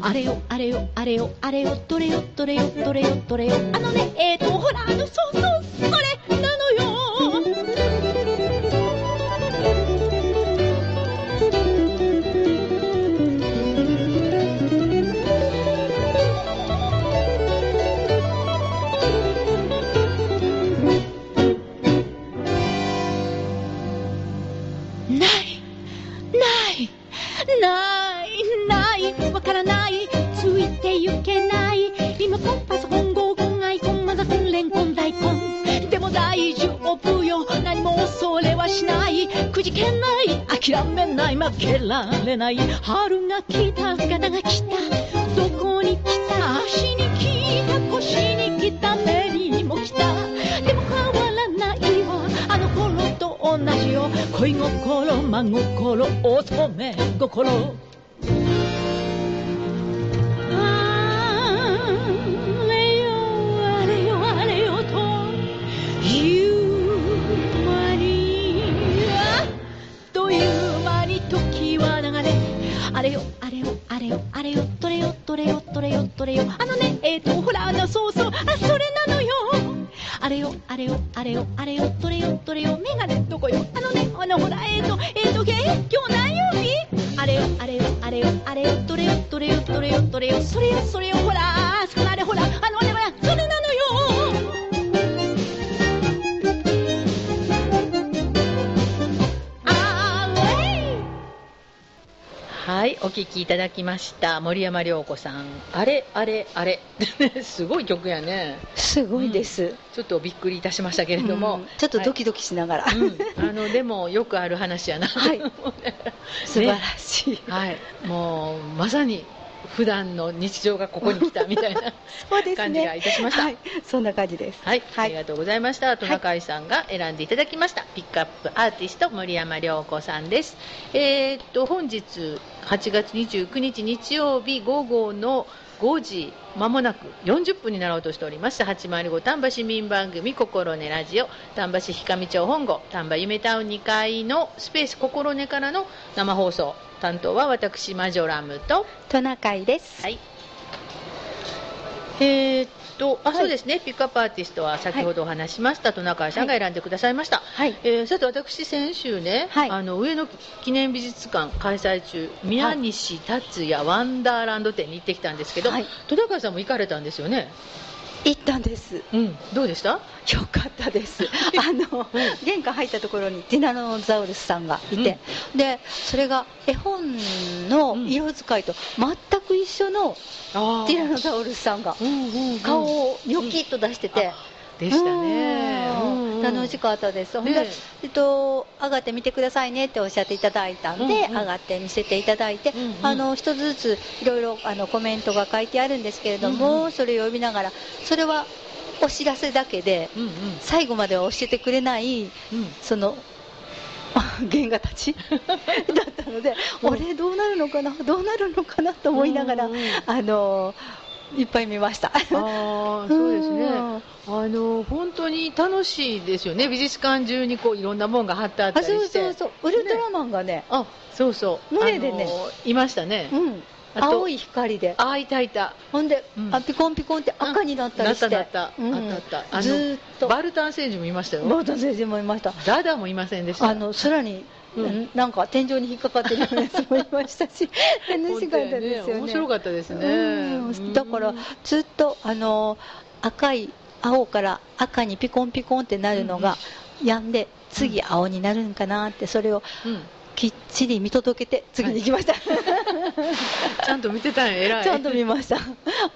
あれよあれよあれよあれよどれよどれよどれよどれよ。あのねえーとほらあのそうそう。れない。た
だきました。森山良子さん。あれ、あれ、あれ。すごい曲やね。
すごいです、
ちょっとびっくりいたしましたけれども。
うんちょっとドキドキしながら、
はいうんあの、でも、よくある話やな。
はい 素晴らしい、
はい。もう、まさに、普段の日常がここに来たみたいな
ね。
感じがいたしました。
はい、そんな感じです。
はい、
はい。
ありがとうございました。トナカイさんが選んでいただきました。ピックアップアーティスト森山良子さんです。えーっと本日8月29日日曜日午後の5時まもなく40分になろうとしております。805丹波市民番組心根ラジオ。丹波市氷上町本郷。丹波夢タウン2階のスペース心根からの生放送担当は私マジョラムと。
トナカイです、
はい。えーっと、あ、
はい。
そうですね。ピックアップアーティストは先ほどお話ししました、トナカイさんが選んでくださいました。
はい。
えーさて私先週ね、
はい。
あの上野記念美術館開催中宮西達也ワンダーランド展に行ってきたんですけど、
はい。
トナカイさんも行かれたんですよね？
行ったんです。
うん、どうでした？
よかったです。あの、玄関入ったところにティナノザウルスさんがいて、でそれが絵本の色使いと全く一緒の
あ
ティラノザウルスさんが
うんうんうん。
顔をニョキッと出してて、
でしたね。
楽しかったです、ほん
ね。
で、えっと、上がって見てくださいねっておっしゃっていただいたんで、
うんうん。
上がって見せていただいて、
うんうん。
あの一つずついろいろあのコメントが書いてあるんですけれども、
うんう
それを読みながら、それはお知らせだけで、
うんうん。
最後までは教えてくれない、
うん。
その、原画たち だったので、
うん。
俺どうなるのかな、どうなるのかなと思いながら、
うんうん。
あのいっぱい見ました。
ああそうですね、
うん。
あの本当に楽しいですよね、美術館中にこういろんなもんが貼ってあった
あそうそうそう、ウルトラマンがね、
あそうそう、
胸でね。
いましたね、
うん、青い光で、
あいたいた、
ほんで、
うん。
あピコンピコンって赤になったりして、
なったなった、
うん。
あったあった、
ずーっと、
バルタン星人もいましたよ、
バータン先生もいました、
ダダもいませんでした、
あの空に、
うん。
なんか天井に引っかかってるようなやつもいましたし、楽しかったですよね。
面白かったですね、
うん。だからずっとあの赤い青から赤にピコンピコンってなるのが止んで次青になるんかなってそれを
うん。
きっちり見届けて次に行きました、
ちゃんと見てたんや、偉い、
ちゃんと見ました。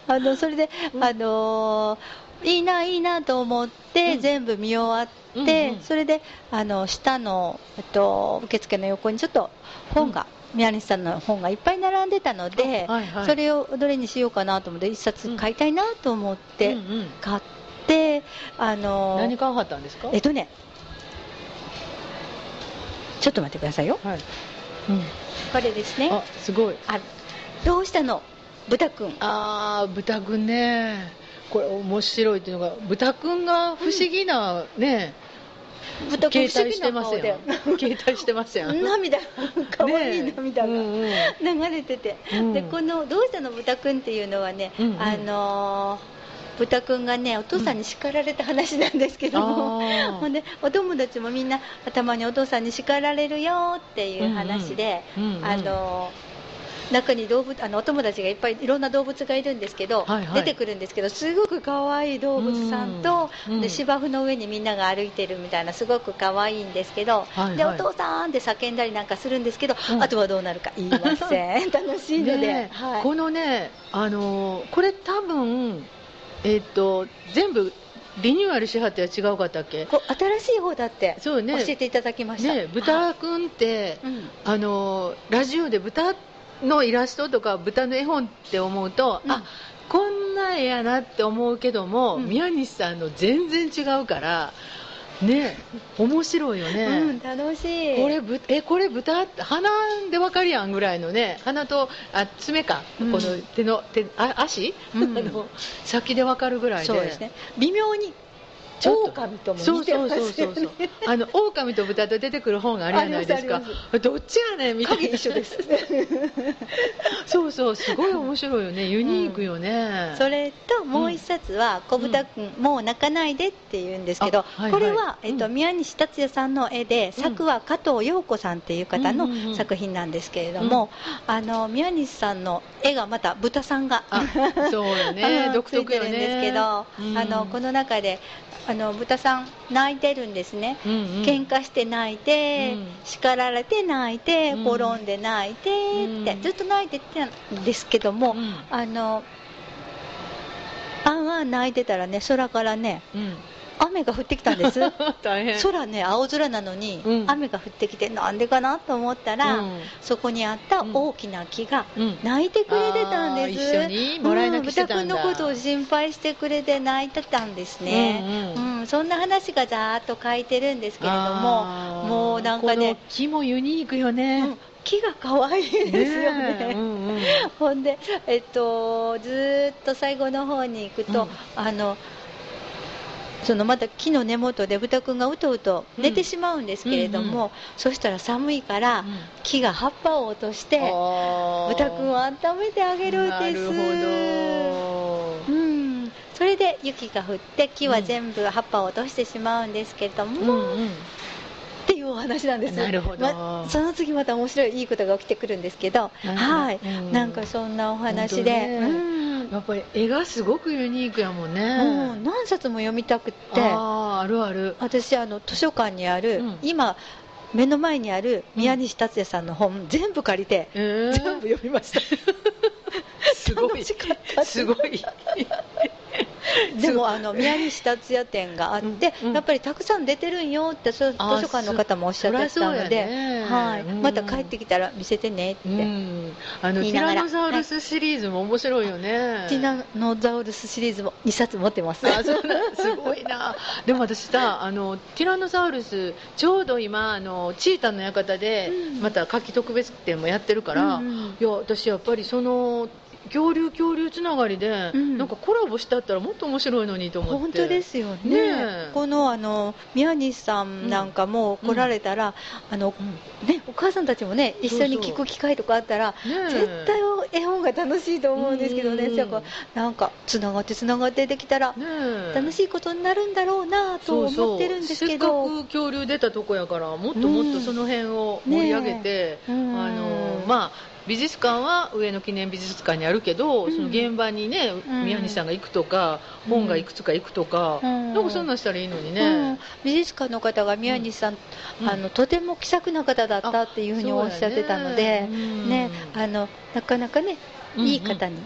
あのそれで、
うん。
あのいいないいなと思って、
うん。
全部見終わって、
うんうん
それであの下の、えっと、受付の横にちょっと本が、宮西さんの本がいっぱい並んでたので、
はいはい。
それをどれにしようかなと思って一冊買いたいなと思って
うんうん。
買って、あの
何買わはったんですか？
えっとねちょっと待ってくださいよ。
はい。うん、
これですね。
あすごい。
あどうしたの？豚くん
あー豚くんねこれ面白いっていうのが豚くんが不思議なね、
豚くん
携帯してますやん。
不
携帯してますやん。
涙可愛い
ねえ。
涙が
うんうん。
流れてて、
うん。
でこの「どうしたの豚くん」っていうのはね、
うんうん。
あのー豚くんがねお父さんに叱られた話なんですけども、
あー。
ほんでお友達もみんなたまにお父さんに叱られるよっていう話で、
うんうんうんうん。
あの中に動物あのお友達がいっぱいいろんな動物がいるんですけど、
はいはい。
出てくるんですけどすごく可愛い動物さんと、
うん。うん
で芝生の上にみんなが歩いてるみたいなすごく可愛いんですけど、
はいはい。
でお父さんって叫んだりなんかするんですけど、
うん。
あとはどうなるか言いません。楽しいので、はい、
このねあのーこれ多分えっ、と全部リニューアルしはっては違うかったっけ？
新しい方だって教
そうね。
えていただきました、
ね
はい
豚くんって、
うん。
あのラジオで豚のイラストとか豚の絵本って思うと、
うん。
あこんな絵やなって思うけども、
うん。
宮西さんの全然違うからね面白いよね、
うん、楽しい。
これぶえこれ豚？鼻でわかるやんぐらいのね鼻とあ爪か、
うん。
この手の手あ足、
うん。
あの先でわかるぐらいで。
そうですね。微妙に
ちょっと。
狼とも
そう
似てますよ
そうそうそうそう。あの狼と豚と出てくる本があるじゃないですか。どっちやねんみたいな。
影一緒です
そうそうすごい面白いよね。ユニークよね、
それともう一冊は「小豚くん、もう泣かないで」っていうんですけど、
あはいはい。
これは、えっと
うん
宮西達也さんの絵で、
うん
作は加藤陽子さんっていう方
うんうんうん
の作品なんですけれども、あの宮西さんの絵がまた豚さんが
あそうよね。
うん
独特よね。
んですけど、
うん。
あのこの中であの豚さん泣いてるんですね、
うんうん。
喧嘩して泣いて、
うん。
叱られて泣いて、
うん。
転んで泣いてって、
うん。
ずっと泣いてたんですけども、
うん。
あのあんあん泣いてたらね空からね
うん
雨が降ってきたんです。
大変。
空ね青空なのに、
うん。
雨が降ってきてなんでかなと思ったら、
うん。
そこにあった大きな木が
うん。
泣いてくれてたんです、
あー一緒にもらい泣きしてたんだ。
うん豚くんのことを心配してくれて泣いてたんですね、
うんうん。
うんそんな話がざーっと書いてるんですけれどももうなんかね
木もユニークよ
う
ね
ん木が可愛いですよね
えうんうん。
ほんで、えっと、ずーっと最後の方に行くと、
うん。
あのそのまた木の根元で豚くんがうとうと寝てしまうんですけれども、
うん
そしたら寒いから、
うん。
木が葉っぱを落として
あー。
豚くんを温めてあげるんです。うん、それで雪が降って木は全部葉っぱを落としてしまうんですけれども、
うん。うん
っていうお話なんです。
なるほど。
まその次また面白いいいことが起きてくるんですけど、はい、
うん。
なんかそんなお話で、
やっぱり絵がすごくユニークやもんね、
もう何冊も読みたくって。
あああるある。
私あの図書館にある、
うん。
今目の前にある宮西達也さんの本、全部借りて、
えー、
全部読みました。
す。ごいすごい
でもあの宮西達也展があって、
うんうん
やっぱりたくさん出てるんよってそ図
あ
書館の方もおっしゃってたので、はい。
うん
また帰ってきたら見せてねって、
うん、あのティラノサウルスシリーズも面白いよね、
ティナノザウルスシリーズも2冊持ってます。
あそうすごいな。でも私さあのティラノサウルスちょうど今あのチータンの館で
うん。
また夏季特別展もやってるから、
うんうん。
いや私やっぱりその恐竜恐竜つながりで、
うん。
なんかコラボしてあったらもっと面白いのにと思って。
本当ですよね。
ねえ。
このあの宮西さんなんかも来られたら、あのね、お母さんたちもね一緒に聞く機会とかあったら
ねえ。
絶対絵本が楽しいと思うんですけどね、
うん。
なんかつながってつながってできたら
ねえ。
楽しいことになるんだろうなと思ってるんですけど。
せっかく恐竜出たとこやからもっともっとその辺を盛り上げて、
うん
あのまあ美術館は上野記念美術館にあるけど、
うん。
その現場にね、
うん。
宮西さんが行くとか、本がいくつか行くとか、
うん。
なんかそんなんしたらいいのに
うん。
ね、
美術館の方が宮西さん、
うん。
あのとても気さくな方だったっていうふうにおっしゃってたので、
ね。
ねあのなかなかね
うん。
いい方に、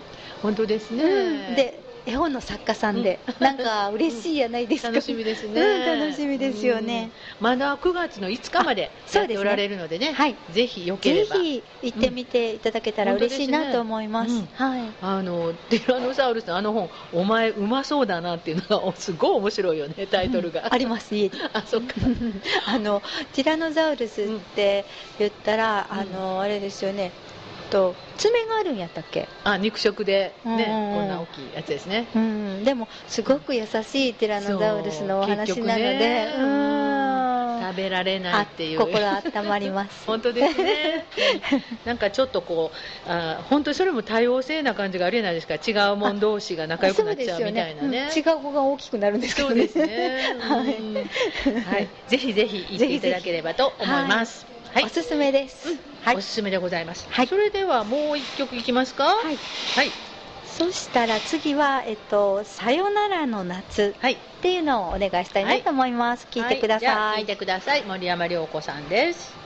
本当ですね、
うん。で絵本の作家さんで、なんか嬉しいやないですか、
楽しみですね、
うん楽しみですよね、
うん。まだ9月の5日まで
あそうですね。
やっておられるのでね
はい。
ぜひよければ。
ぜひ行ってみていただけたら
うん
嬉しいなと思います。
本
はい。
あのティラノサウルスのあの本「お前うまそうだな」っていうのがおすごい面白いよねタイトルが、
あります家に。
あそっか。
あのティラノザウルスって言ったら、
うん。
あのあれですよね。と爪があるんやったっけ？
あ肉食でね、こんな大きいやつですね。
うん。でもすごく優しいティラノザウルスのお話なので、
食べられない
あ
っていう。
心温まります。
本当ですね。なんかちょっとこうあ本当にそれも多様性な感じがあるじゃないですか。違うもん同士が仲良くなっちゃうみたいなね。
ね。うん。違う子が大きくなるんですけどね。
そうですね、
はい。
うんはい、ぜひぜひ行っていただければと思います。はい、
おすすめです。はい。
おすすめでございます、
はい。
それではもう一曲いきますか？
はい。
はい。
そしたら次は、えっと、さよならの夏
はい。
っていうのをお願いしたいなと思います。聞いてくだ
はじゃあ
さい。
聞いてください。森山良子さんです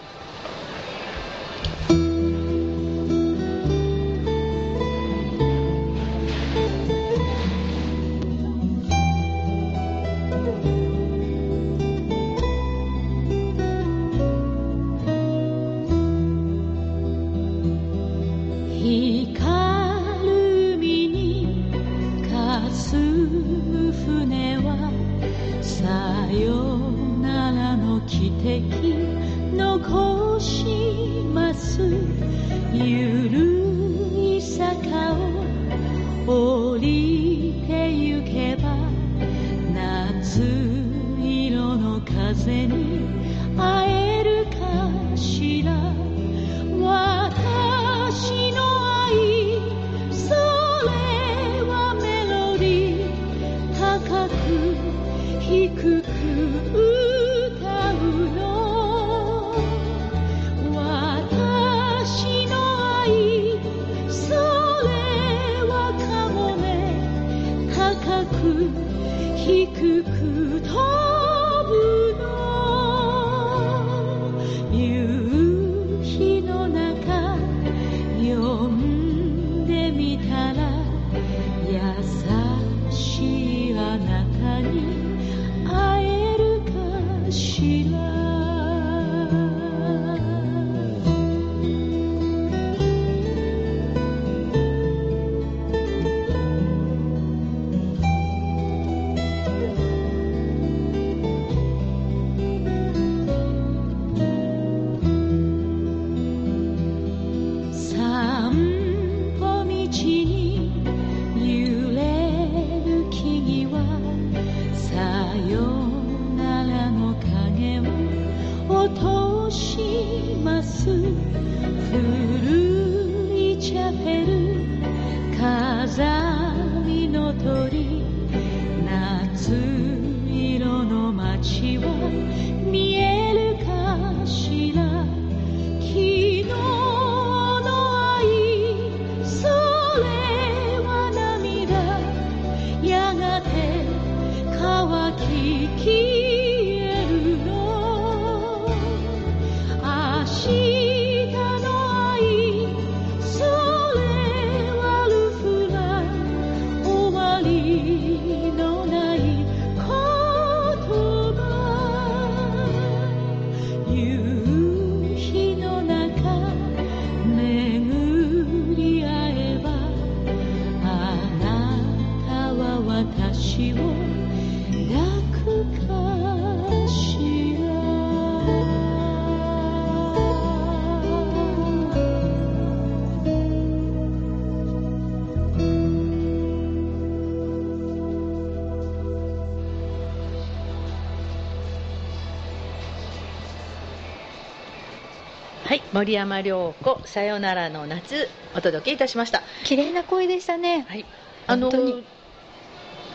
森山良子さよならの夏お届けいたしました。
綺麗な声でしたね。
はい。あの
本当に。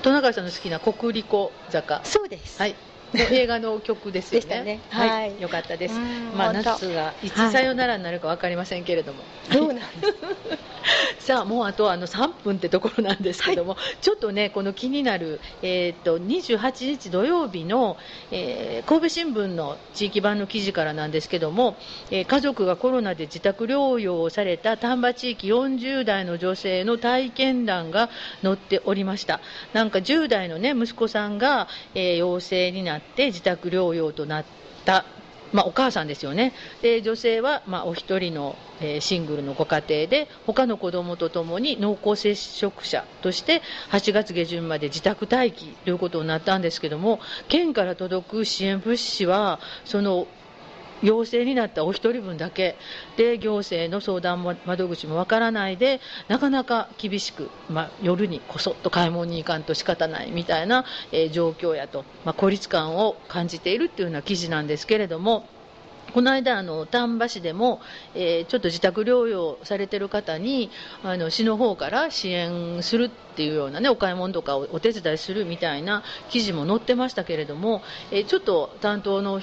トナカイさんの好きな国立小坂。
そうです。
はい。の映画の曲ですよね。
ね。
はい、
はい。
よかったです。
うん。
まあ夏がい
はい。
つさよならになるか分かりませんけれども、
そうなんです
さあもうあとあの3分ってところなんですけども、ちょっとねこの気になる、えー、と28日土曜日の、えー神戸新聞の地域版の記事からなんですけども、えー家族がコロナで自宅療養をされた丹波地域40代の女性の体験談が載っておりました。なんか10代のね息子さんが、えー陽性になって自宅療養となったまあ、お母さんですよね。で女性は、まあ、お一人の、えーシングルのご家庭で他の子供とともに濃厚接触者として8月下旬まで自宅待機ということになったんですけども県から届く支援物資はその陽性になったお一人分だけで行政の相談窓口もわからないでなかなか厳しく、まあ、夜にこそっと買い物に行かんと仕方ないみたいな、えー状況やと、まあ、孤立感を感じているっていうような記事なんですけれども。この間あの丹波市でも、えーちょっと自宅療養されてる方にあの市の方から支援するっていうようなねお買い物とかをお手伝いするみたいな記事も載ってましたけれども、えーちょっと担当の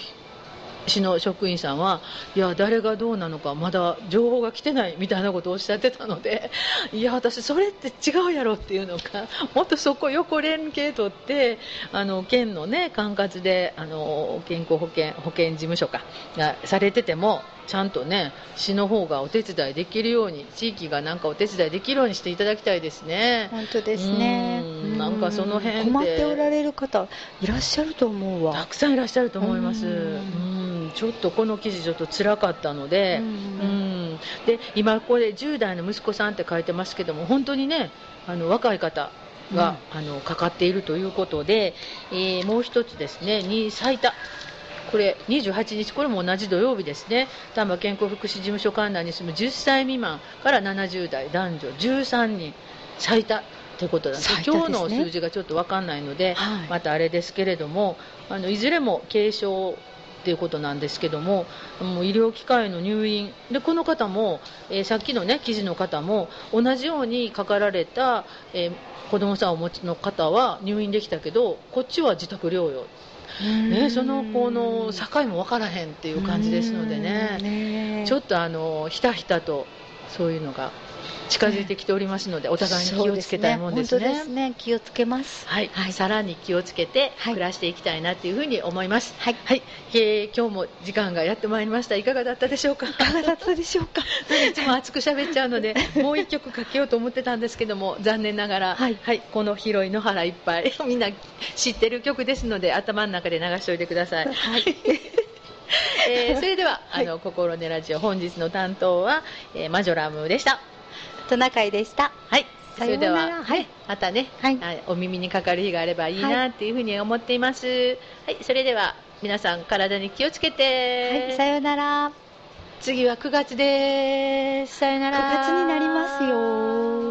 市の職員さんはいや誰がどうなのかまだ情報が来てないみたいなことをおっしゃってたのでいや私それって違うやろっていうのか もっとそこ横連携取ってあの県のね管轄であの健康保険保険事務所かがされててもちゃんとね市の方がお手伝いできるように地域がなんかお手伝いできるようにしていただきたいですね。
本当ですね
うんなんかその辺で
困っておられる方いらっしゃると思う
た
わ
くさんいらっしゃると思います。ちょっとこの記事ちょっと辛かったので、
う
うんん。で今これ10代の息子さんって書いてますけども本当にねあの若い方が、あのかかっているということで、えーもう一つですねに最多。これ28日、これも同じ土曜日ですね、丹波健康福祉事務所管内に住む10歳未満から70代男女13人、最多ということなんです。
ね。
今日の数字がちょっと分かんないので、
はい。
またあれですけれどもあのいずれも軽症ということなんですけどももう医療機関への入院。でこの方も、えーさっきの、ね、記事の方も同じようにかかられた、えー子供さんをお持ちの方は入院できたけどこっちは自宅療養、ね、そのこの境も分からへんっていう感じですのでね。
ね
ちょっとあのひたひたとそういうのが近づいてきておりますので、お互いに気をつけたいもんですね。
そうですね。ね。気をつけます。
はい、
はい。
さらに気をつけて
はい。
暮らしていきたいなというふうに思います。
はい。
はい、えー今日も時間がやってまいりました。いかがだったでしょうか？
いかがだったでしょうか？
いつも熱く喋っちゃうので、もう一曲かけようと思ってたんですけども、残念ながら、
はい。
この広い野原いっぱい、みんな知ってる曲ですので、頭の中で流しておいてください。
はい。
えーそれでは、
はい。
あの心根ラジオ本日の担当は、えーマジョラムでした。
トナカイでした。
はい。それでは、はい、またね、
はい。
あお耳にかかる日があればいい
は
なっていうふうに思っています。はい、それでは皆さん体に気をつけて、
はい。さようなら。
次は9月です。さよな
9
ら。
月になりますよ